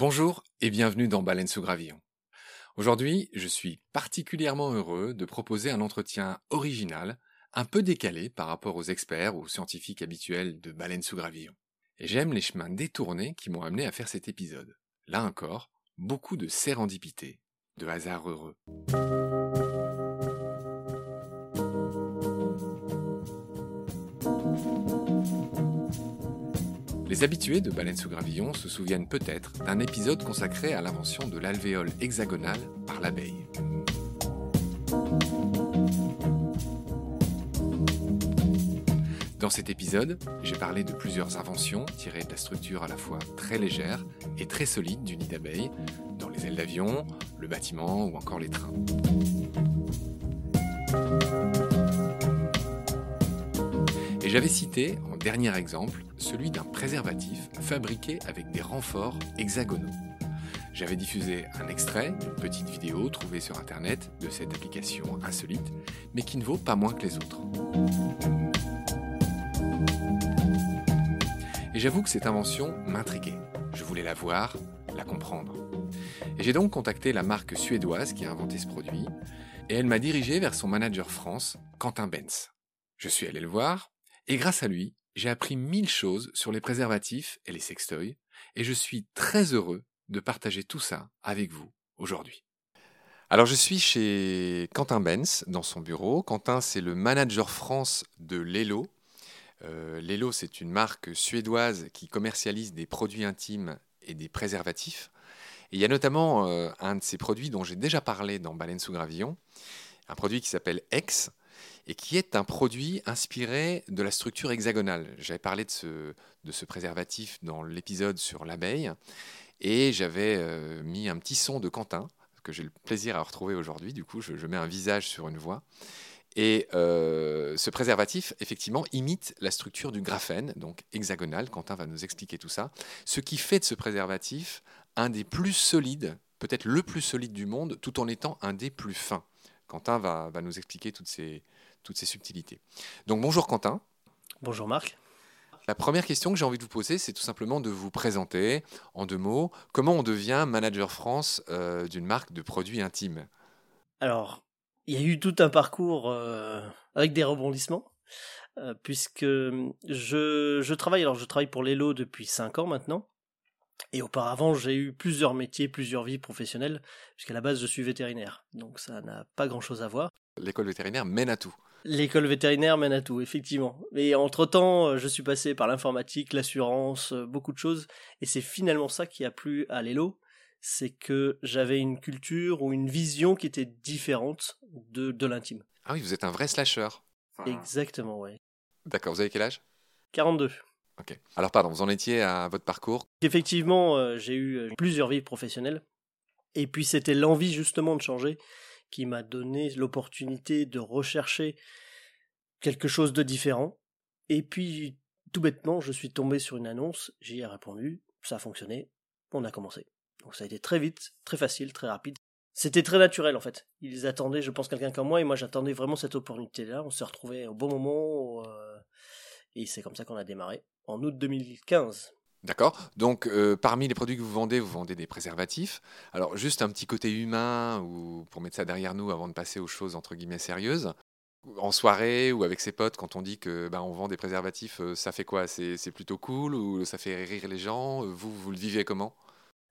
Bonjour et bienvenue dans Baleine sous gravillon. Aujourd'hui, je suis particulièrement heureux de proposer un entretien original, un peu décalé par rapport aux experts ou scientifiques habituels de Baleine sous gravillon. Et j'aime les chemins détournés qui m'ont amené à faire cet épisode. Là encore, beaucoup de sérendipité, de hasard heureux. Les habitués de Baleine sous gravillon se souviennent peut-être d'un épisode consacré à l'invention de l'alvéole hexagonale par l'abeille. Dans cet épisode, j'ai parlé de plusieurs inventions tirées de la structure à la fois très légère et très solide du nid d'abeille, dans les ailes d'avion, le bâtiment ou encore les trains. Et j'avais cité, dernier exemple, celui d'un préservatif fabriqué avec des renforts hexagonaux. J'avais diffusé un extrait d'une petite vidéo trouvée sur internet de cette application insolite, mais qui ne vaut pas moins que les autres. Et j'avoue que cette invention m'intriguait. Je voulais la voir, la comprendre. J'ai donc contacté la marque suédoise qui a inventé ce produit, et elle m'a dirigé vers son manager France, Quentin Benz. Je suis allé le voir, et grâce à lui, j'ai appris mille choses sur les préservatifs et les sextoys, et je suis très heureux de partager tout ça avec vous aujourd'hui. Alors je suis chez Quentin Benz dans son bureau. Quentin, c'est le manager France de Lelo. Euh, Lelo, c'est une marque suédoise qui commercialise des produits intimes et des préservatifs. Et il y a notamment euh, un de ces produits dont j'ai déjà parlé dans Baleine sous Gravillon, un produit qui s'appelle X, et qui est un produit inspiré de la structure hexagonale. J'avais parlé de ce, préservatif dans l'épisode sur l'abeille, et j'avais euh, mis un petit son de Quentin, que j'ai le plaisir à retrouver aujourd'hui, du coup je, je, mets un visage sur une voix. Et euh, ce préservatif, effectivement, imite la structure du graphène, donc hexagonal. Quentin va nous expliquer tout ça. Ce qui fait de ce préservatif un des plus solides, peut-être le plus solide du monde, tout en étant un des plus fins. Quentin va, va nous expliquer toutes ces, toutes ces subtilités. Donc bonjour Quentin. Bonjour Marc. La première question que j'ai envie de vous poser, c'est tout simplement de vous présenter en deux mots. Comment on devient manager France euh, d'une marque de produits intimes Alors, il y a eu tout un parcours euh, avec des rebondissements, euh, puisque je, je, travaille, alors je travaille pour l'ELO depuis cinq ans maintenant. Et auparavant, j'ai eu plusieurs métiers, plusieurs vies professionnelles, puisqu'à la base, je suis vétérinaire. Donc ça n'a pas grand-chose à voir. L'école vétérinaire mène à tout. L'école vétérinaire mène à tout, effectivement. Mais entre-temps, je suis passé par l'informatique, l'assurance, beaucoup de choses. Et c'est finalement ça qui a plu à l'ELO. C'est que j'avais une culture ou une vision qui était différente de, de l'intime. Ah oui, vous êtes un vrai slasher. Exactement, ouais. D'accord, vous avez quel âge? 42. Ok. Alors pardon, vous en étiez à votre parcours? Effectivement, euh, j'ai eu plusieurs vies professionnelles. Et puis c'était l'envie justement de changer qui m'a donné l'opportunité de rechercher quelque chose de différent. Et puis, tout bêtement, je suis tombé sur une annonce, j'y ai répondu, ça a fonctionné, on a commencé. Donc ça a été très vite, très facile, très rapide. C'était très naturel en fait. Ils attendaient, je pense, quelqu'un comme moi, et moi j'attendais vraiment cette opportunité-là. On s'est retrouvés au bon moment, euh, et c'est comme ça qu'on a démarré, en août 2015. D'accord. Donc, euh, parmi les produits que vous vendez, vous vendez des préservatifs. Alors, juste un petit côté humain, ou pour mettre ça derrière nous avant de passer aux choses entre guillemets sérieuses. En soirée ou avec ses potes, quand on dit que ben, on vend des préservatifs, euh, ça fait quoi? C'est plutôt cool ou ça fait rire les gens? Vous, vous le vivez comment?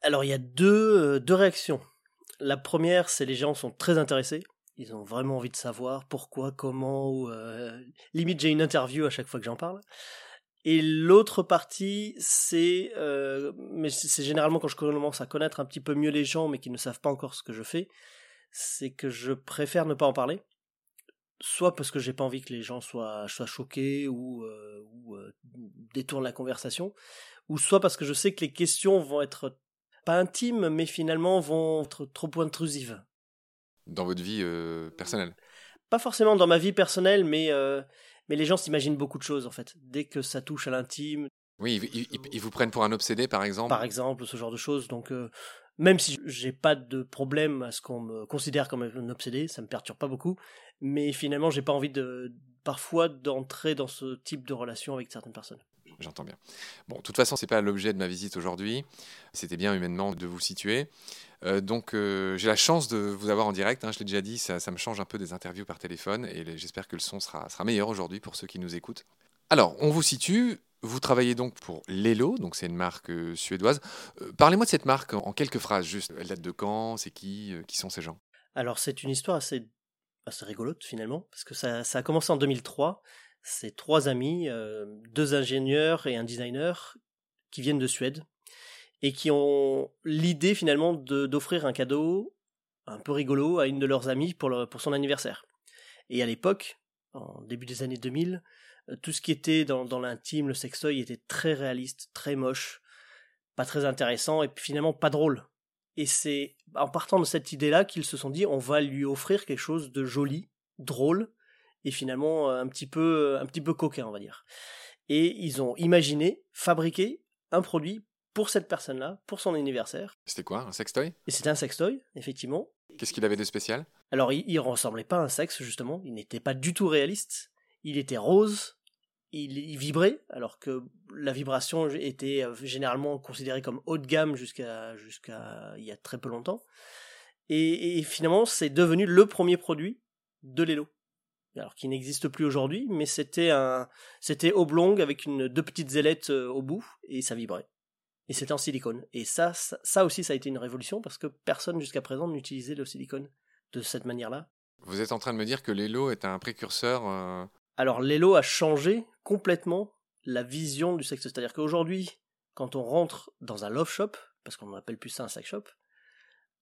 Alors, il y a deux, euh, deux réactions. La première, c'est les gens sont très intéressés. Ils ont vraiment envie de savoir pourquoi, comment. Euh, limite, j'ai une interview à chaque fois que j'en parle. Et l'autre partie, c'est, euh, mais c'est généralement quand je commence à connaître un petit peu mieux les gens, mais qui ne savent pas encore ce que je fais, c'est que je préfère ne pas en parler. Soit parce que j'ai pas envie que les gens soient, choqués ou, euh, euh, détournent la conversation, ou soit parce que je sais que les questions vont être pas intimes, mais finalement vont être trop intrusives. Dans votre vie euh, personnelle Pas forcément dans ma vie personnelle, mais mais les gens s'imaginent beaucoup de choses en fait. Dès que ça touche à l'intime. Oui, ils, ils, ils, vous prennent pour un obsédé par exemple. Par exemple, ce genre de choses. Donc, euh, même si j'ai pas de problème à ce qu'on me considère comme un obsédé, ça me perturbe pas beaucoup. Mais finalement, j'ai pas envie de parfois d'entrer dans ce type de relation avec certaines personnes. J'entends bien. Bon, de toute façon, c'est pas l'objet de ma visite aujourd'hui. C'était bien humainement de vous situer. Euh, donc, euh, j'ai la chance de vous avoir en direct. hein, je l'ai déjà dit, ça, me change un peu des interviews par téléphone et j'espère que le son sera, meilleur aujourd'hui pour ceux qui nous écoutent. Alors, on vous situe. Vous travaillez donc pour Lelo, donc c'est une marque euh, suédoise. Parlez-moi de cette marque en, quelques phrases, juste. Elle date de quand C'est qui Qui sont ces gens? Alors c'est une histoire assez, rigolote finalement, parce que ça a commencé en 2003. C'est trois amis, euh, deux ingénieurs et un designer, qui viennent de Suède et qui ont l'idée finalement d'offrir un cadeau un peu rigolo à une de leurs amies pour, pour son anniversaire. Et à l'époque, en début des années 2000, euh, tout ce qui était dans, dans l'intime, le sextoy était très réaliste, très moche, pas très intéressant et finalement pas drôle. Et c'est en partant de cette idée-là qu'ils se sont dit on va lui offrir quelque chose de joli, drôle et finalement euh, un petit peu un petit peu coquin, on va dire. Et ils ont imaginé fabriquer un produit pour cette personne-là, pour son anniversaire. C'était quoi Un sextoy? Et c'était un sextoy, effectivement. Qu'est-ce qu'il avait de spécial? Alors, il, il ressemblait pas à un sexe, justement. Il n'était pas du tout réaliste. Il était rose. Il, il vibrait, alors que la vibration était euh, généralement considérée comme haut de gamme jusqu'à jusqu'à il y a très peu longtemps. Et, et finalement, c'est devenu le premier produit de Lelo. Alors qui n'existe plus aujourd'hui, mais c'était un, c'était oblong avec une deux petites ailettes euh, au bout et ça vibrait. Et c'était en silicone. Et ça, ça, ça aussi, ça a été une révolution parce que personne jusqu'à présent n'utilisait le silicone de cette manière-là. Vous êtes en train de me dire que Lelo est un précurseur euh, Alors Lelo a changé complètement la vision du sexe. C'est-à-dire qu'aujourd'hui, quand on rentre dans un love shop, parce qu'on n'appelle plus ça un sex shop,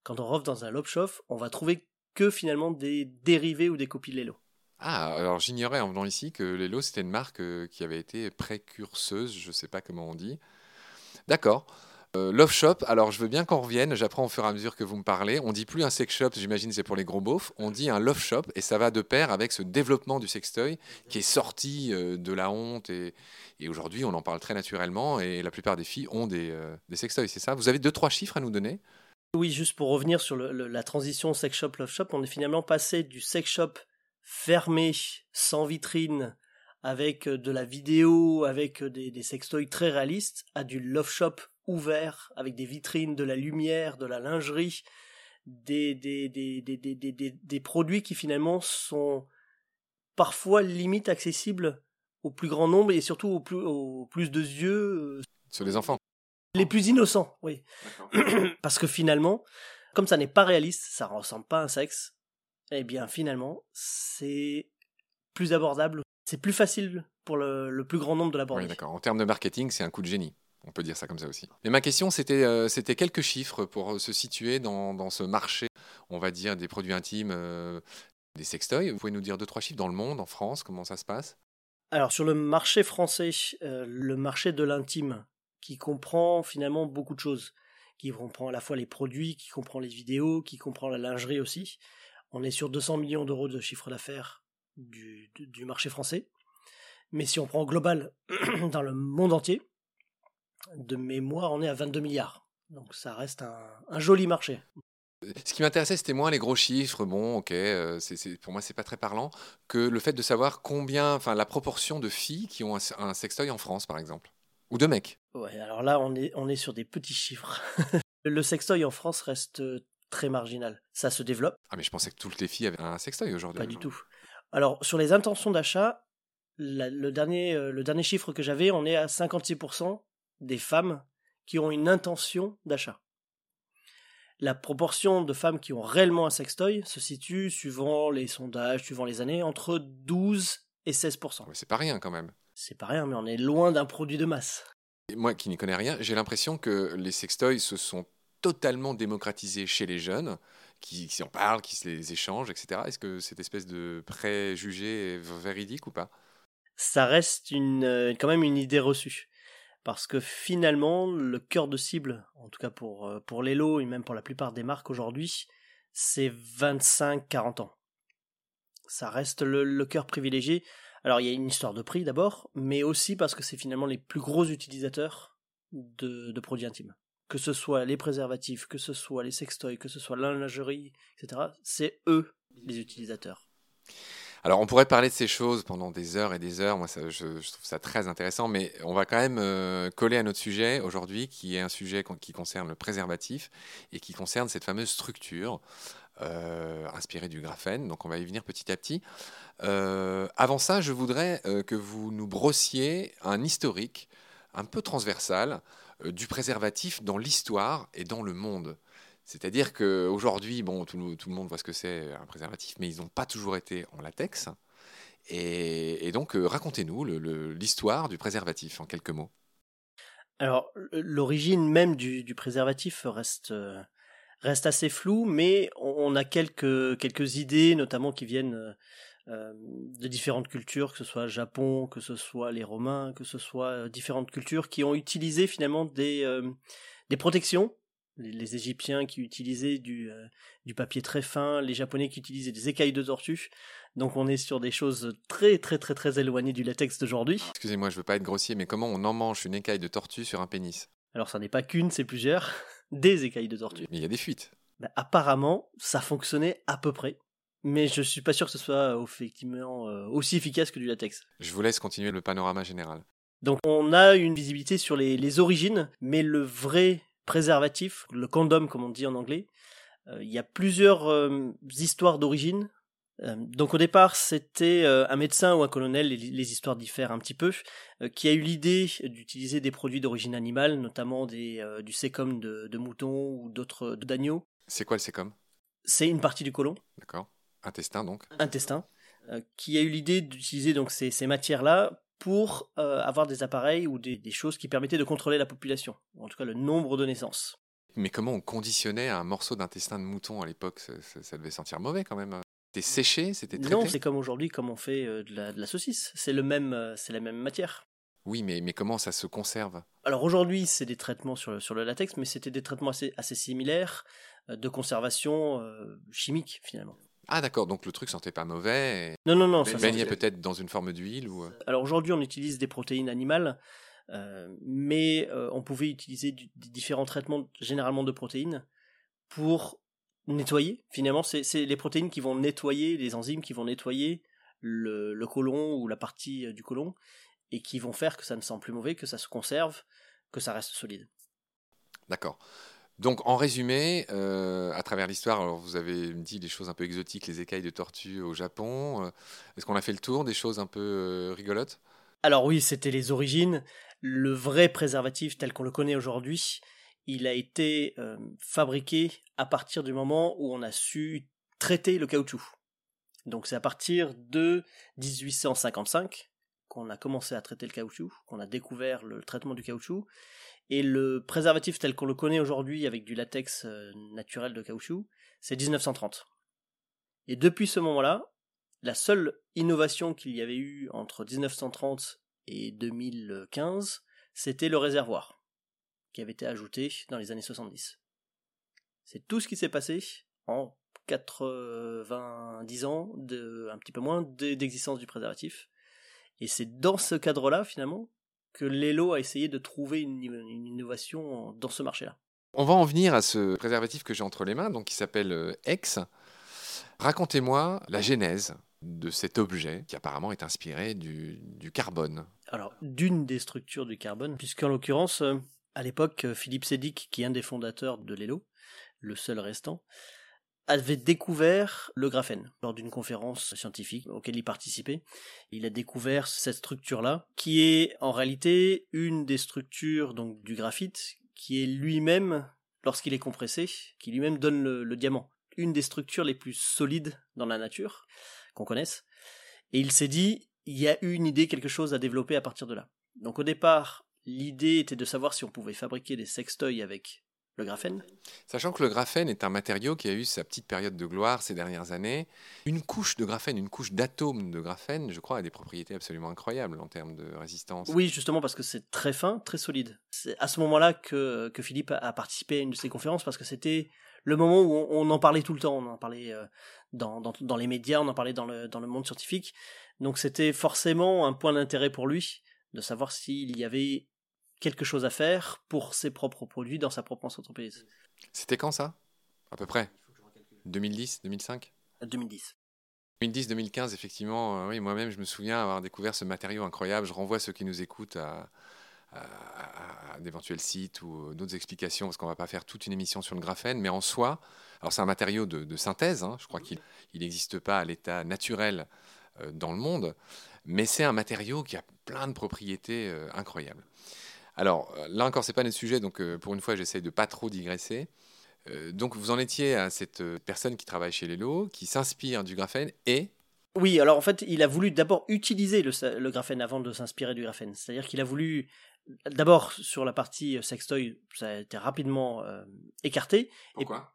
quand on rentre dans un love shop, on va trouver que finalement des dérivés ou des copies de Lelo. Ah, alors j'ignorais en venant ici que Lelo c'était une marque euh, qui avait été précurseuse, je sais pas comment on dit. D'accord. Euh, Love Shop, alors je veux bien qu'on revienne, j'apprends au fur et à mesure que vous me parlez. On dit plus un sex shop, j'imagine c'est pour les gros beaufs, on dit un Love Shop et ça va de pair avec ce développement du sextoy qui est sorti euh, de la honte et, aujourd'hui on en parle très naturellement et la plupart des filles ont des, des sextoys, c'est ça? Vous avez deux, trois chiffres à nous donner? Oui, juste pour revenir sur la transition sex shop love shop, on est finalement passé du sex shop fermé, sans vitrine, avec euh, de la vidéo, avec euh, des, des sextoys très réalistes, à du love shop ouvert, avec des vitrines, de la lumière, de la lingerie, des, des, des, des, des, des, des- des produits qui finalement sont parfois limite accessibles au plus grand nombre et surtout au plus, au plus de yeux, euh, sur les enfants. les plus innocents, oui. Parce que finalement, comme ça n'est pas réaliste, ça ressemble pas à un sexe, eh bien finalement, c'est plus abordable, c'est plus facile pour le, le plus grand nombre de l'aborder. Oui, d'accord. En termes de marketing, c'est un coup de génie. On peut dire ça comme ça aussi. Mais ma question, c'était euh, c'était quelques chiffres pour euh, se situer dans, dans ce marché, on va dire, des produits intimes, euh, des sextoys. Vous pouvez nous dire deux, trois chiffres dans le monde, en France, comment ça se passe? Alors sur le marché français, euh, le marché de l'intime, qui comprend finalement beaucoup de choses, qui comprend à la fois les produits, qui comprend les vidéos, qui comprend la lingerie aussi, on est sur 200 millions d'euros de chiffre d'affaires du, marché français. Mais si on prend global dans le monde entier, de mémoire, on est à 22 milliards. Donc ça reste un, un joli marché. Ce qui m'intéressait, c'était moins les gros chiffres. Bon, ok, euh, c'est- pour moi, c'est pas très parlant. Que le fait de savoir combien, enfin, la proportion de filles qui ont un, un sextoy en France, par exemple, ou de mecs. Ouais, alors là, on est, on est sur des petits chiffres. le sextoy en France reste très marginal. Ça se développe. Ah, mais je pensais que toutes les filles avaient un sextoy aujourd'hui. Pas du tout. Alors, sur les intentions d'achat, la- le, dernier, euh, le dernier chiffre que j'avais, on est à 56% des femmes qui ont une intention d'achat. La proportion de femmes qui ont réellement un sextoy se situe, suivant les sondages, suivant les années, entre 12 et 16%. Mais c'est pas rien quand même. C'est pas rien, mais on est loin d'un produit de masse. Et moi qui n'y connais rien, j'ai l'impression que les sextoys se sont totalement démocratisés chez les jeunes, qui, en parlent, qui se les échangent, etc. Est-ce que cette espèce de préjugé est véridique ou pas? Ça reste une, euh, quand même une idée reçue. Parce que finalement, le cœur de cible, en tout cas pour, euh, pour Lelo et même pour la plupart des marques aujourd'hui, c'est 25-40 ans. Ça reste le, cœur privilégié. Alors il y a une histoire de prix d'abord, mais aussi parce que c'est finalement les plus gros utilisateurs de produits intimes. Que ce soit les préservatifs, que ce soit les sextoys, que ce soit la lingerie, etc. C'est eux les utilisateurs. Alors, on pourrait parler de ces choses pendant des heures et des heures. Moi, je, trouve ça très intéressant, mais on va quand même euh, coller à notre sujet aujourd'hui, qui est un sujet qui concerne le préservatif et qui concerne cette fameuse structure euh, inspirée du graphène. Donc, on va y venir petit à petit. Euh, avant ça, je voudrais que vous nous brossiez un historique un peu transversal du préservatif dans l'histoire et dans le monde. C'est-à-dire qu'aujourd'hui, bon, tout, le monde voit ce que c'est un préservatif, mais ils n'ont pas toujours été en latex. Et, donc, euh, racontez-nous l'histoire du préservatif en quelques mots. Alors, l'origine même du, préservatif reste, euh, assez floue, mais on a quelques, idées, notamment qui viennent euh, de différentes cultures, que ce soit Japon, que ce soit les Romains, que ce soit euh, différentes cultures qui ont utilisé finalement des, euh, des protections les, Égyptiens qui utilisaient du, du papier très fin, les Japonais qui utilisaient des écailles de tortue. Donc on est sur des choses très très très très éloignées du latex d'aujourd'hui. Excusez-moi, je veux pas être grossier, mais comment on emmanche une écaille de tortue sur un pénis? Alors ça n'est pas qu'une, c'est plusieurs. des écailles de tortue. Mais il y a des fuites. Ben, apparemment, ça fonctionnait à peu près mais je suis pas sûr que ce soit effectivement euh, aussi efficace que du latex. Je vous laisse continuer le panorama général. Donc on a une visibilité sur les, les origines, mais le vrai préservatif, le condom comme on dit en anglais, euh, il y a plusieurs euh, histoires d'origine. donc au départ c'était un médecin ou un colonel, les, les, histoires diffèrent un petit peu, qui a eu l'idée d'utiliser des produits d'origine animale, notamment des, du sécum de, de mouton ou d'autres d'agneaux. C'est quoi le sécum? C'est une partie du côlon. D'accord. Intestin donc. Intestin, euh, qui a eu l'idée d'utiliser donc ces, ces matières-là pour euh, avoir des appareils ou des, des, choses qui permettaient de contrôler la population, ou en tout cas le nombre de naissances. Mais comment on conditionnait un morceau d'intestin de mouton à l'époque? Ça, ça, ça, devait sentir mauvais quand même. C'était séché, c'était traité? Non, c'est comme aujourd'hui, comme on fait euh, de, la, de, la, saucisse. C'est le même, c'est la même matière. Oui, mais, mais comment ça se conserve? Alors aujourd'hui, c'est des traitements sur le, sur le latex, mais c'était des traitements assez, assez similaires de conservation chimique finalement. Ah d'accord, donc le truc sentait pas mauvais. Et... Non, non, non. Ça baignait peut-être dans une forme d'huile ou... Euh Alors aujourd'hui on utilise des protéines animales, euh, mais euh, on pouvait utiliser du, des différents traitements, généralement de protéines, pour nettoyer. Finalement, c'est les protéines qui vont nettoyer, les enzymes qui vont nettoyer le, le côlon ou la partie du côlon, et qui vont faire que ça ne sent plus mauvais, que ça se conserve, que ça reste solide. D'accord. Donc, en résumé, euh, à travers l'histoire, vous avez dit des choses un peu exotiques, les écailles de tortue au Japon. Euh, est-ce qu'on a fait le tour des choses un peu euh, rigolotes? Alors oui, c'était les origines. Le vrai préservatif tel qu'on le connaît aujourd'hui, il a été fabriqué à partir du moment où on a su traiter le caoutchouc. Donc c'est à partir de 1855 a commencé à traiter le caoutchouc, qu'on a découvert le traitement du caoutchouc, et le préservatif tel qu'on le connaît aujourd'hui avec du latex euh, naturel de caoutchouc, c'est 1930. Et depuis ce moment-là, la seule innovation qu'il y avait eu entre 1930 et 2015, c'était le réservoir, qui avait été ajouté dans les années 70. C'est tout ce qui s'est passé en 90 ans, de, un petit peu moins, d'existence du préservatif. Et c'est dans ce cadre-là, finalement, que Lelo a essayé de trouver une, une innovation dans ce marché-là. On va en venir à ce préservatif que j'ai entre les mains, donc qui s'appelle euh, X. Racontez-moi la genèse de cet objet qui apparemment est inspiré du, du carbone. Alors, d'une des structures du carbone, puisqu'en l'occurrence, euh, à l'époque, Philippe Sédic, qui est un des fondateurs de Lelo, le seul restant, avait découvert le graphène lors d'une conférence scientifique auquel il participait. Il a découvert cette structure-là, qui est en réalité une des structures donc du graphite, qui est lui-même, lorsqu'il est compressé, qui lui-même donne le, diamant. Une des structures les plus solides dans la nature qu'on connaisse. Et il s'est dit, il y a eu une idée, quelque chose à développer à partir de là. Donc au départ, l'idée était de savoir si on pouvait fabriquer des sextoys avec le graphène? Sachant que le graphène est un matériau qui a eu sa petite période de gloire ces dernières années, une couche de graphène, une couche d'atomes de graphène, je crois, a des propriétés absolument incroyables en termes de résistance. Oui, justement parce que c'est très fin, très solide. C'est à ce moment-là que, que Philippe a participé à une de ces conférences parce que c'était le moment où on, on, en parlait tout le temps, on en parlait euh, dans, dans, dans, les médias, on en parlait dans le, dans le monde scientifique. Donc c'était forcément un point d'intérêt pour lui de savoir s'il y avait quelque chose à faire pour ses propres produits dans sa propre entreprise. C'était quand ça? À peu près 2010, 2005 2010. 2010-2015, effectivement, oui, moi-même, je me souviens avoir découvert ce matériau incroyable. Je renvoie ceux qui nous écoutent à, d'éventuels sites ou d'autres explications, parce qu'on ne va pas faire toute une émission sur le graphène, mais en soi, alors c'est un matériau de, synthèse, hein. je crois qu'il n'existe pas à l'état naturel euh, dans le monde, mais c'est un matériau qui a plein de propriétés euh, incroyables. Alors euh, là encore, c'est pas notre sujet, donc pour une fois, j'essaie de pas trop digresser. donc vous en étiez à cette personne qui travaille chez Lelo, qui s'inspire du graphène et oui, alors en fait, il a voulu d'abord utiliser le, le, graphène avant de s'inspirer du graphène. C'est-à-dire qu'il a voulu D'abord, sur la partie euh, sextoy, ça a été rapidement euh, écarté. Pourquoi?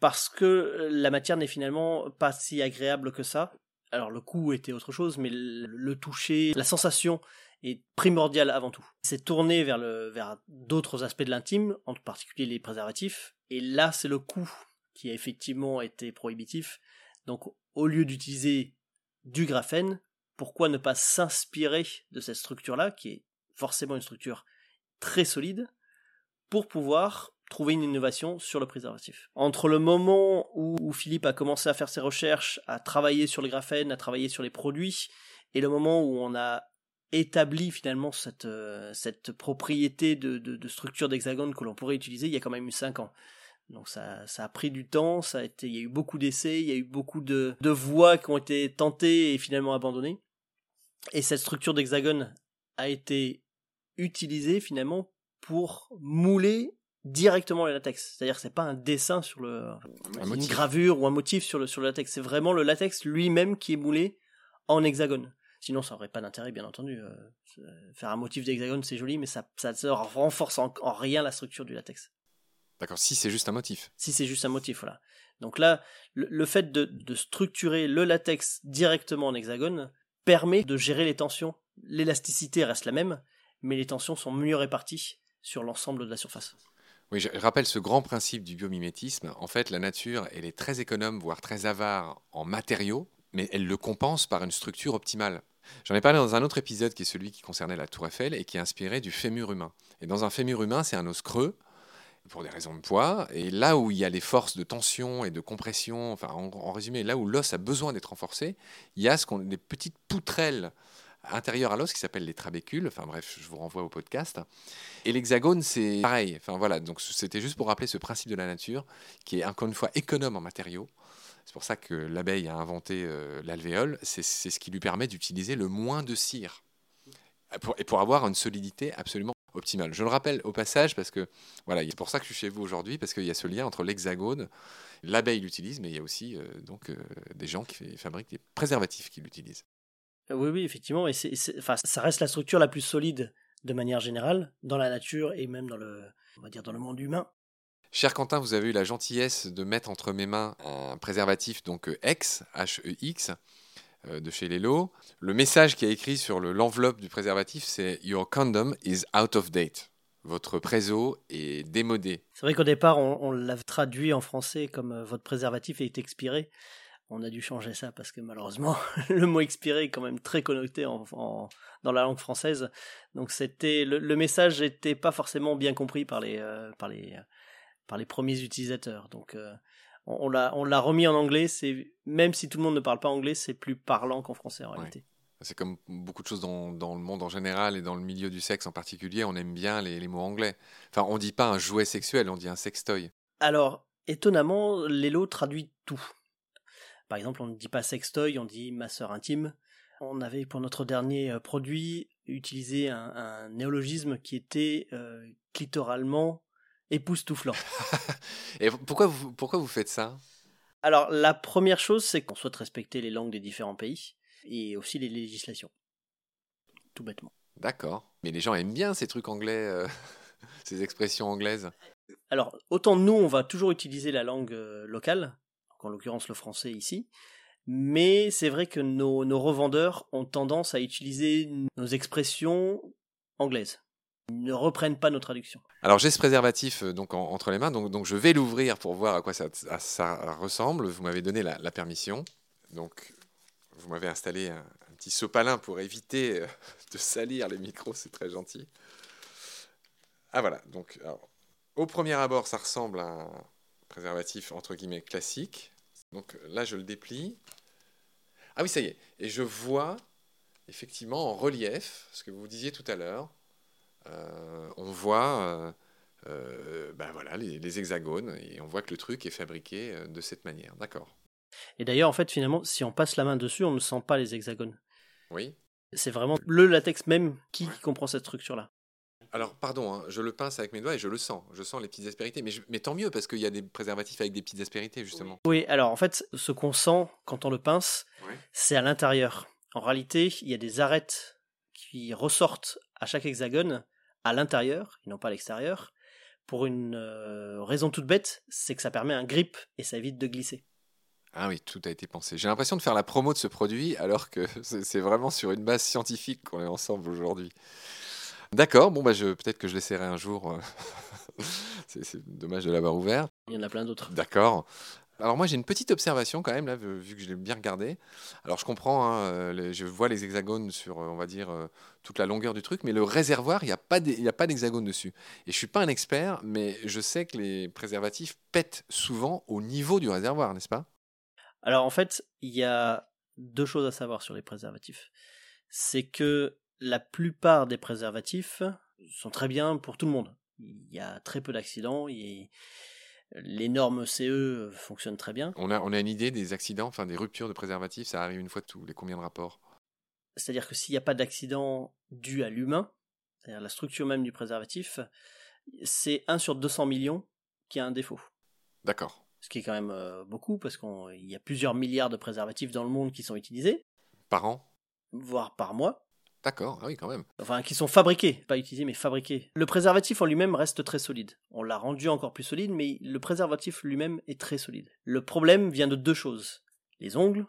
Parce que la matière n'est finalement pas si agréable que ça. Alors le coût était autre chose, mais le, toucher, la sensation est primordiale avant tout. C'est tourné vers, vers d'autres aspects de l'intime, en particulier les préservatifs. Et là, c'est le coût qui a effectivement été prohibitif. Donc au lieu d'utiliser du graphène, pourquoi ne pas s'inspirer de cette structure-là, qui est forcément une structure très solide pour pouvoir trouver une innovation sur le préservatif? Entre le moment où, Philippe a commencé à faire ses recherches, à travailler sur le graphène, à travailler sur les produits, et le moment où on a établi finalement cette, euh, cette propriété de, de, structure d'hexagone que l'on pourrait utiliser, il y a quand même eu 5 ans. Donc ça, ça a pris du temps, ça a été, il y a eu beaucoup d'essais, il y a eu beaucoup de, de voies qui ont été tentées et finalement abandonnées. Et cette structure d'hexagone a été utilisé finalement pour mouler directement le latex. C'est-à-dire que c'est pas un dessin sur le une gravure ou un motif sur le sur le latex, c'est vraiment le latex lui-même qui est moulé en hexagone. Sinon ça aurait pas d'intérêt bien entendu. Euh, faire un motif d'hexagone c'est joli mais ça ça renforce en, rien la structure du latex. D'accord, si c'est juste un motif. Si c'est juste un motif, voilà. Donc là, le, fait de, de, structurer le latex directement en hexagone permet de gérer les tensions. L'élasticité reste la même, mais les tensions sont mieux réparties sur l'ensemble de la surface. Oui, je rappelle ce grand principe du biomimétisme. En fait, la nature, elle est très économe, voire très avare en matériaux, mais elle le compense par une structure optimale. J'en ai parlé dans un autre épisode qui est celui qui concernait la tour Eiffel et qui est inspiré du fémur humain. Et dans un fémur humain, c'est un os creux pour des raisons de poids. Et là où il y a les forces de tension et de compression, enfin en, résumé, là où l'os a besoin d'être renforcé, il y a ce qu'on des petites poutrelles intérieur à l'os qui s'appelle les trabécules. Enfin bref, je vous renvoie au podcast. Et l'hexagone, c'est pareil. Enfin voilà, donc c'était juste pour rappeler ce principe de la nature qui est encore une fois économe en matériaux. C'est pour ça que l'abeille a inventé euh, l'alvéole. C'est ce qui lui permet d'utiliser le moins de cire et pour avoir une solidité absolument optimale. Je le rappelle au passage parce que voilà, c'est pour ça que je suis chez vous aujourd'hui parce qu'il y a ce lien entre l'hexagone, l'abeille l'utilise, mais il y a aussi euh, donc euh, des gens qui fabriquent des préservatifs qui l'utilisent. Oui, oui, effectivement. Et ça reste la structure la plus solide de manière générale dans la nature et même dans le, on va dire, dans le monde humain. Cher Quentin, vous avez eu la gentillesse de mettre entre mes mains un préservatif donc X, H-E-X, euh, de chez Lelo. Le message qui est écrit sur l'enveloppe du préservatif, c'est Your condom is out of date. Votre préso est démodé. C'est vrai qu'au départ, on, l'a traduit en français comme euh, votre préservatif est expiré on a dû changer ça parce que malheureusement le mot expiré est quand même très connoté dans la langue française. Donc c'était le, message n'était pas forcément bien compris par les euh, par les par les premiers utilisateurs. Donc euh, on, l'a on l'a remis en anglais. C'est même si tout le monde ne parle pas anglais, c'est plus parlant qu'en français en réalité. C'est comme beaucoup de choses dans, dans, le monde en général et dans le milieu du sexe en particulier, on aime bien les, les mots anglais. Enfin, on dit pas un jouet sexuel, on dit un sextoy. Alors, étonnamment, Lelo traduit tout. Par exemple, on ne dit pas sextoy, on dit masseur intime. On avait pour notre dernier euh, produit utilisé un, néologisme qui était euh, clitoralement époustouflant. Et pourquoi vous, pourquoi vous faites ça? Alors, la première chose, c'est qu'on souhaite respecter les langues des différents pays et aussi les législations. Tout bêtement. D'accord. Mais les gens aiment bien ces trucs anglais, euh, ces expressions anglaises. Alors, autant nous, on va toujours utiliser la langue locale, en l'occurrence le français ici. Mais c'est vrai que nos, revendeurs ont tendance à utiliser nos expressions anglaises. Ne reprennent pas nos traductions. Alors j'ai ce préservatif euh, donc entre les mains, donc, je vais l'ouvrir pour voir à quoi ça, ça ressemble. Vous m'avez donné la, permission. Donc vous m'avez installé un, petit sopalin pour éviter euh, de salir les micros, c'est très gentil. Ah voilà, donc au premier abord ça ressemble à un préservatif entre guillemets classique. Donc là, je le déplie. Ah oui, ça y est. Et je vois effectivement en relief ce que vous disiez tout à l'heure. Euh, on voit euh, euh, ben voilà, les, les, hexagones et on voit que le truc est fabriqué de cette manière. D'accord. Et d'ailleurs, en fait, finalement, si on passe la main dessus, on ne sent pas les hexagones. Oui. C'est vraiment le latex même qui comprend cette structure-là. Alors, pardon, hein, je le pince avec mes doigts et je le sens. Je sens les petites aspérités. Mais, je, mais tant mieux, parce qu'il y a des préservatifs avec des petites aspérités, justement. Oui, alors en fait, ce qu'on sent quand on le pince, Oui. c'est à l'intérieur. En réalité, il y a des arêtes qui ressortent à chaque hexagone à l'intérieur, et non pas à l'extérieur, pour une euh, raison toute bête, c'est que ça permet un grip et ça évite de glisser. Ah oui, tout a été pensé. J'ai l'impression de faire la promo de ce produit, alors que c'est vraiment sur une base scientifique qu'on est ensemble aujourd'hui. D'accord, bon, bah, je, peut-être que je l'essaierai un jour. euh, c'est dommage de l'avoir ouvert. Il y en a plein d'autres. D'accord. Alors moi j'ai une petite observation quand même là vu que je l'ai bien regardé. Alors je comprends, hein, euh, je vois les hexagones sur euh, on va dire euh, toute la longueur du truc, mais le réservoir il n'y a pas d'hexagone dessus. Et je suis pas un expert, mais je sais que les préservatifs pètent souvent au niveau du réservoir, n'est-ce pas? Alors en fait, il y a deux choses à savoir sur les préservatifs. C'est que la plupart des préservatifs sont très bien pour tout le monde. Il y a très peu d'accidents. Les normes CE fonctionnent très bien. On a on a une idée des accidents, enfin des ruptures de préservatifs, ça arrive une fois tous les combien de rapports? C'est-à-dire que s'il n'y a pas d'accident dû à l'humain, c'est-à-dire la structure même du préservatif, c'est 1 sur 200 millions qui a un défaut. D'accord. Ce qui est quand même euh, beaucoup parce qu'il y a plusieurs milliards de préservatifs dans le monde qui sont utilisés, Par an? Voire par mois. D'accord. Ah oui quand même. enfin qui sont fabriqués, pas utilisés mais fabriqués. Le préservatif en lui-même reste très solide. On l'a rendu encore plus solide, mais le préservatif lui-même est très solide. Le problème vient de deux choses les ongles,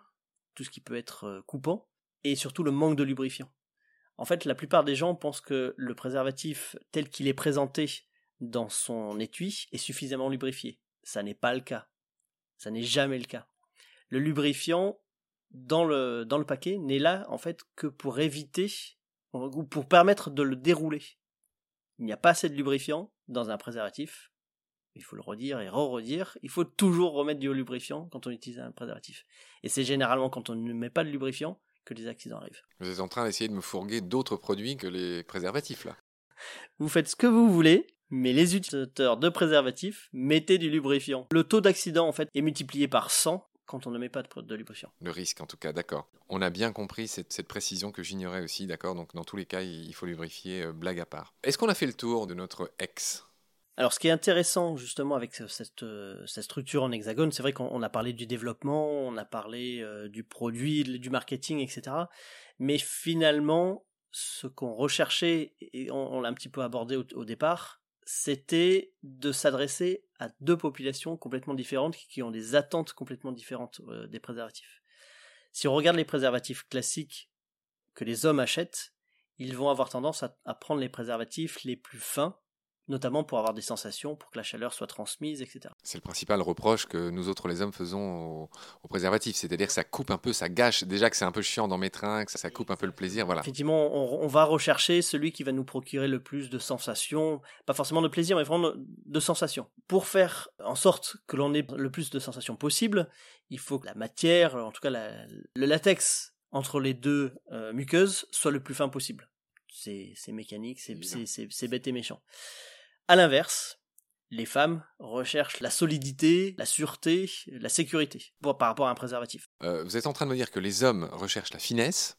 tout ce qui peut être euh, coupant, et surtout le manque de lubrifiant. En fait, la plupart des gens pensent que le préservatif tel qu'il est présenté dans son étui est suffisamment lubrifié. Ça n'est pas le cas. Ça n'est jamais le cas. Le lubrifiant dans le, dans le paquet n'est là en fait que pour éviter ou pour permettre de le dérouler. Il n'y a pas assez de lubrifiant dans un préservatif. Il faut le redire et re-redire. Il faut toujours remettre du lubrifiant quand on utilise un préservatif. Et c'est généralement quand on ne met pas de lubrifiant que les accidents arrivent. Vous êtes en train d'essayer de me fourguer d'autres produits que les préservatifs là. Vous faites ce que vous voulez, mais les utilisateurs de préservatifs, mettez du lubrifiant. Le taux d'accident en fait est multiplié par 100 quand on ne met pas de, de lubrifiant. Le risque, en tout cas, d'accord. On a bien compris cette, cette précision que j'ignorais aussi, d'accord. Donc, dans tous les cas, il il faut lubrifier, euh, blague à part. Est-ce qu'on a fait le tour de notre ex? Alors, ce qui est intéressant justement avec cette, euh, cette structure en hexagone, c'est vrai qu'on on a parlé du développement, on a parlé euh, du produit, du marketing, etc. Mais finalement, ce qu'on recherchait, et on, on l'a un petit peu abordé au, au départ, c'était de s'adresser à deux populations complètement différentes qui, ont des attentes complètement différentes euh, des préservatifs. Si on regarde les préservatifs classiques que les hommes achètent, ils vont avoir tendance à prendre les préservatifs les plus fins, notamment pour avoir des sensations, pour que la chaleur soit transmise, etc. C'est le principal reproche que nous autres, les hommes, faisons au, au préservatif. C'est-à-dire que ça coupe un peu, ça gâche. Déjà que c'est un peu chiant dans mes trains, que ça, ça coupe un peu le plaisir. Voilà. Effectivement, on, on va rechercher celui qui va nous procurer le plus de sensations, pas forcément de plaisir, mais vraiment de, sensations. Pour faire en sorte que l'on ait le plus de sensations possible, il faut que la matière, en tout cas la- le latex entre les deux euh, muqueuses, soit le plus fin possible. C'est mécanique, c'est bête et méchant. À l'inverse, les femmes recherchent la solidité, la sûreté, la sécurité pour- par rapport à un préservatif. Euh, vous êtes en train de me dire que les hommes recherchent la finesse.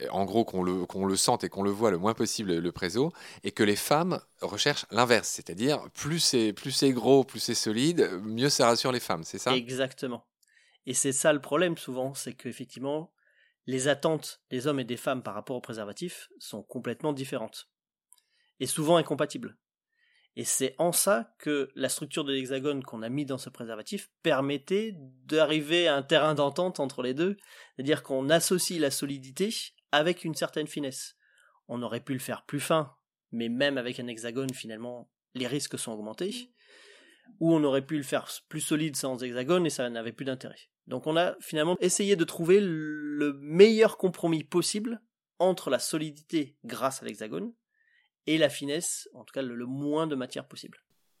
euh, En gros, qu'on le, qu'on le sente et qu'on le voit le moins possible, le préso, et que les femmes recherchent l'inverse, c'est-à-dire plus c'est plus c'est gros, plus c'est solide, mieux ça rassure les femmes, c'est ça? Exactement. Et c'est ça le problème souvent, c'est qu'effectivement, les attentes des hommes et des femmes par rapport au préservatif sont complètement différentes. Et souvent incompatibles. Et c'est en ça que la structure de l'hexagone qu'on a mis dans ce préservatif permettait d'arriver à un terrain d'entente entre les deux, c'est-à-dire qu'on associe la solidité avec une certaine finesse. On aurait pu le faire plus fin, mais même avec un hexagone, finalement, les risques sont augmentés ou on aurait pu le faire plus solide sans hexagone et ça n'avait plus d'intérêt. Donc on a finalement essayé de trouver le meilleur compromis possible entre la solidité grâce à l'hexagone et la finesse, en tout cas le, le moins de matière possible.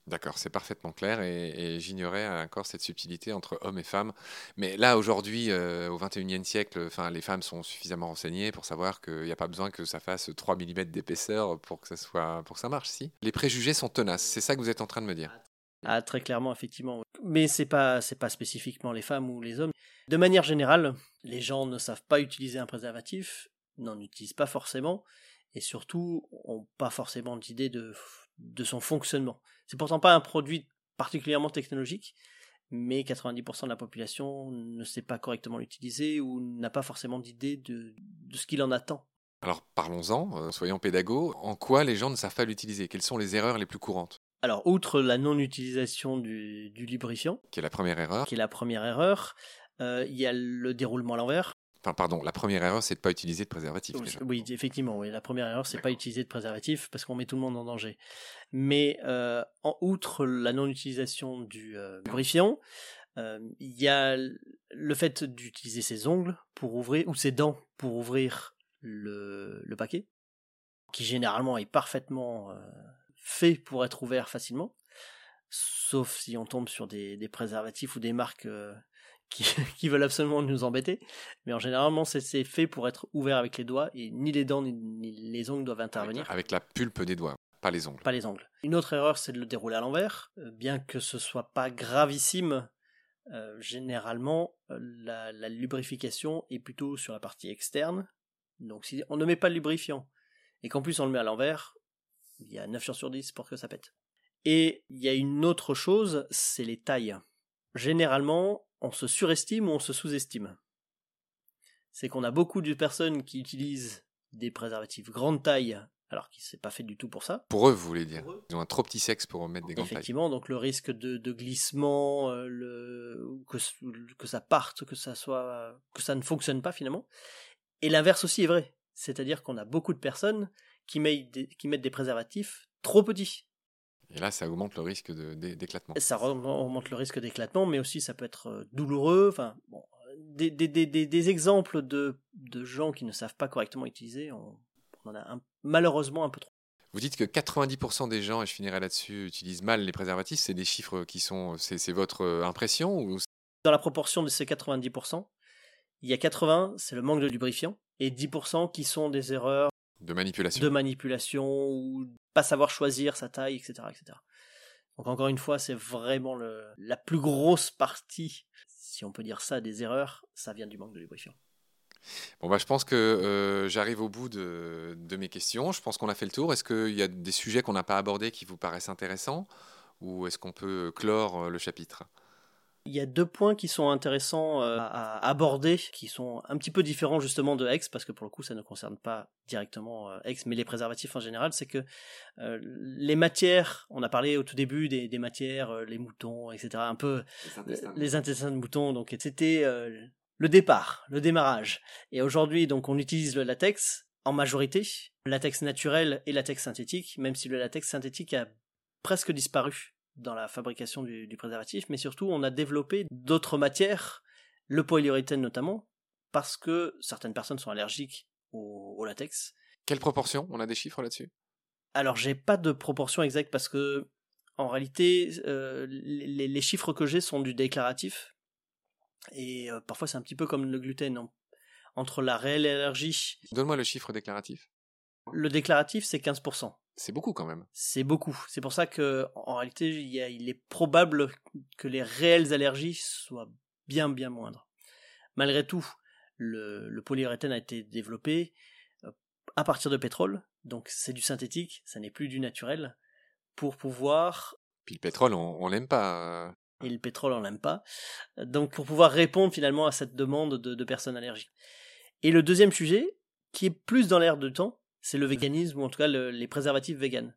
D'accord, c'est parfaitement clair et, j'ignorais encore cette subtilité entre hommes et femmes. Mais là, aujourd'hui, euh, au 21e siècle, enfin, les femmes sont suffisamment renseignées pour savoir qu'il n'y a pas besoin que ça fasse 3 mm d'épaisseur pour que ça soit, pour que ça marche, si? Les préjugés sont tenaces, c'est ça que vous êtes en train de me dire? Ah, très clairement, effectivement. Mais c'est pas, c'est pas spécifiquement les femmes ou les hommes. De manière générale, les gens ne savent pas utiliser un préservatif, n'en utilisent pas forcément, et surtout, n'ont pas forcément d'idée de, de son fonctionnement. C'est pourtant pas un produit particulièrement technologique, mais 90% de la population ne sait pas correctement l'utiliser ou n'a pas forcément d'idée de, ce qu'il en attend. Alors parlons-en, euh, soyons pédagogues. En quoi les gens ne savent pas l'utiliser? Quelles sont les erreurs les plus courantes? Alors, outre la non-utilisation du, lubrifiant, qui est la première erreur, qui est la première erreur, euh, il y a le déroulement à l'envers. Enfin, pardon, la première erreur, c'est de ne pas utiliser de préservatif. Oui, effectivement, oui. La première erreur, c'est pas utiliser de préservatif parce qu'on met tout le monde en danger. Mais euh, en outre la non-utilisation du euh, lubrifiant, euh, il y a le fait d'utiliser ses ongles pour ouvrir ou ses dents pour ouvrir le, le paquet, qui généralement est parfaitement fait pour être ouvert facilement, sauf si on tombe sur des, des préservatifs ou des marques qui, veulent absolument nous embêter. Mais en généralement, c'est fait pour être ouvert avec les doigts et ni les dents ni, les ongles doivent intervenir. Avec la pulpe des doigts, pas les ongles. Pas les ongles. Une autre erreur, c'est de le dérouler à l'envers. Euh, bien que ce soit pas gravissime, euh, généralement, euh, la, la, lubrification est plutôt sur la partie externe. Donc si on ne met pas le lubrifiant et qu'en plus on le met à l'envers, il y a 9 chances sur 10 pour que ça pète. Et il y a une autre chose, c'est les tailles. Généralement, on se surestime ou on se sous-estime. C'est qu'on a beaucoup de personnes qui utilisent des préservatifs grande taille alors qu'il s'est pas fait du tout pour ça. Pour eux, vous voulez dire Ils ont un trop petit sexe pour mettre des grandes Effectivement, donc le risque de, glissement, euh, le, que, que, ça parte, que ça soit, que ça ne fonctionne pas finalement. Et l'inverse aussi est vrai. C'est-à-dire qu'on a beaucoup de personnes qui qui mettent des préservatifs trop petits. Et là, ça augmente le risque d'éclatement. Ça augmente le risque d'éclatement, mais aussi ça peut être euh, douloureux. Enfin, bon, des, des, des, des, exemples de, de gens qui ne savent pas correctement utiliser, on, en a malheureusement un peu trop. Vous dites que 90% des gens, et je finirai là-dessus, utilisent mal les préservatifs. C'est des chiffres qui sont. C'est votre euh, impression ou... Dans la proportion de ces 90%, il y a 80%, c'est le manque de lubrifiant, et 10% qui sont des erreurs de manipulation. De manipulation ou pas savoir choisir sa taille, etc. etc. Donc encore une fois, c'est vraiment le, la plus grosse partie, si on peut dire ça, des erreurs, ça vient du manque de lubrifiant. Bon bah, je pense que euh, j'arrive au bout de, de, mes questions. Je pense qu'on a fait le tour. Est-ce qu'il y a des sujets qu'on n'a pas abordés qui vous paraissent intéressants? Ou est-ce qu'on peut clore euh, le chapitre? Il y a deux points qui sont intéressants euh, à aborder, qui sont un petit peu différents justement de X, parce que pour le coup ça ne concerne pas directement euh, X, mais les préservatifs en général, c'est que euh, les matières, on a parlé au tout début des, des matières, les moutons, etc., un peu les intestins, de moutons, donc c'était le départ, le démarrage. Et aujourd'hui donc on utilise le latex en majorité, latex naturel et latex synthétique, même si le latex synthétique a presque disparu dans la fabrication du, préservatif, mais surtout on a développé d'autres matières, le polyuréthane notamment, parce que certaines personnes sont allergiques au, latex. Quelle proportion? On a des chiffres là-dessus? Alors j'ai pas de proportion exacte parce que en réalité euh, les, chiffres que j'ai sont du déclaratif et euh, parfois c'est un petit peu comme le gluten entre la réelle allergie. Donne-moi le chiffre déclaratif. Le déclaratif c'est 15%. C'est beaucoup quand même. C'est beaucoup. C'est pour ça que, en réalité, il, est probable que les réelles allergies soient bien bien moindres. Malgré tout, le, polyuréthane a été développé euh, à partir de pétrole, donc c'est du synthétique, ça n'est plus du naturel, pour pouvoir. Puis le pétrole, on, l'aime pas. Euh. Et le pétrole, on l'aime pas. Donc pour pouvoir répondre finalement à cette demande de, de personnes allergiques. Et le deuxième sujet, qui est plus dans l'air de temps, c'est le véganisme, ou en tout cas les préservatifs véganes.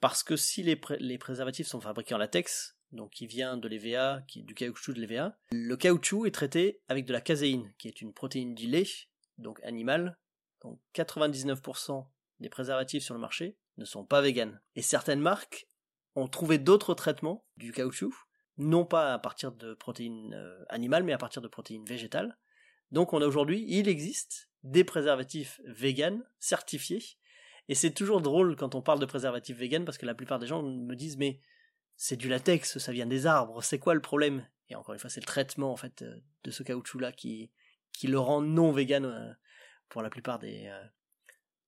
Parce que si les, préservatifs sont fabriqués en latex, donc qui vient de l'EVA, qui est du caoutchouc de l'EVA, le caoutchouc est traité avec de la caséine, qui est une protéine du lait, donc animale. Donc 99% des préservatifs sur le marché ne sont pas véganes. Et certaines marques ont trouvé d'autres traitements du caoutchouc, non pas à partir de protéines euh, animales, mais à partir de protéines végétales. Donc on a aujourd'hui, il existe des préservatifs vegan certifiés. Et c'est toujours drôle quand on parle de préservatifs vegan parce que la plupart des gens me disent mais c'est du latex, ça vient des arbres, c'est quoi le problème? Et encore une fois, c'est le traitement en fait euh, de ce caoutchouc-là qui, qui le rend non vegan euh, pour la plupart des, euh,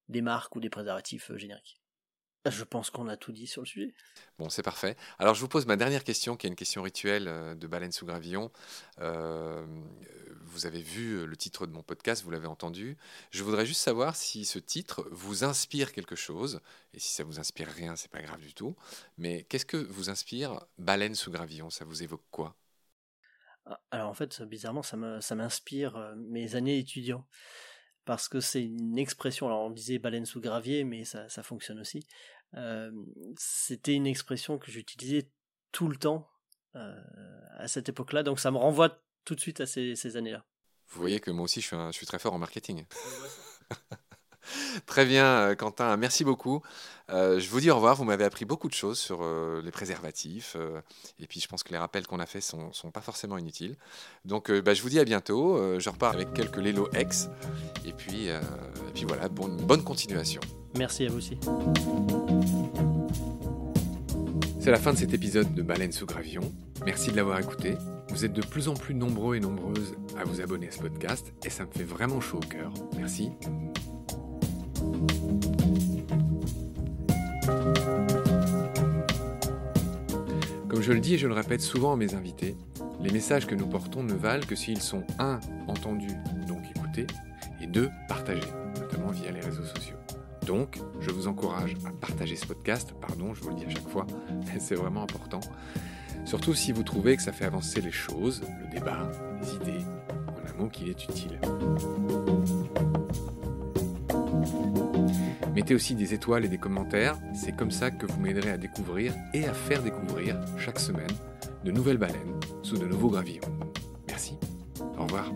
des marques ou des préservatifs génériques. Je pense qu'on a tout dit sur le sujet. Bon, c'est parfait. Alors, je vous pose ma dernière question, qui est une question rituelle euh, de Baleine sous Gravillon. Euh, vous avez vu euh, le titre de mon podcast, vous l'avez entendu. Je voudrais juste savoir si ce titre vous inspire quelque chose. Et si ça vous inspire rien, c'est pas grave du tout. Mais qu'est-ce que vous inspire Baleine sous Gravillon? Ça vous évoque quoi? Ah, Alors, en fait, bizarrement, ça m'inspire mes années étudiants parce que c'est une expression, alors on disait baleine sous gravier, mais ça, ça fonctionne aussi, c'était une expression que j'utilisais tout le temps à cette époque-là, donc ça me renvoie tout de suite à ces, années-là. Vous voyez que moi aussi je suis, je suis très fort en marketing. Très bien, euh, Quentin, merci beaucoup. Euh, je vous dis au revoir. Vous m'avez appris beaucoup de choses sur euh, les préservatifs. et puis, je pense que les rappels qu'on a faits sont, sont pas forcément inutiles. Donc, bah, je vous dis à bientôt. je repars avec quelques Lelo X. Et puis, et puis voilà, bonne continuation. Merci à vous aussi. C'est la fin de cet épisode de Baleine sous Gravion. Merci de l'avoir écouté. Vous êtes de plus en plus nombreux et nombreuses à vous abonner à ce podcast et ça me fait vraiment chaud au cœur. Merci. Comme je le dis et je le répète souvent à mes invités, les messages que nous portons ne valent que s'ils sont 1. entendus, donc écoutés, et 2. partagés, notamment via les réseaux sociaux. Donc, je vous encourage à partager ce podcast, pardon, je vous le dis à chaque fois, mais c'est vraiment important. Surtout si vous trouvez que ça fait avancer les choses, le débat, les idées, en un mot qu'il est utile. Mettez aussi des étoiles et des commentaires, c'est comme ça que vous m'aiderez à découvrir et à faire découvrir chaque semaine de nouvelles baleines sous de nouveaux gravillons. Merci, au revoir.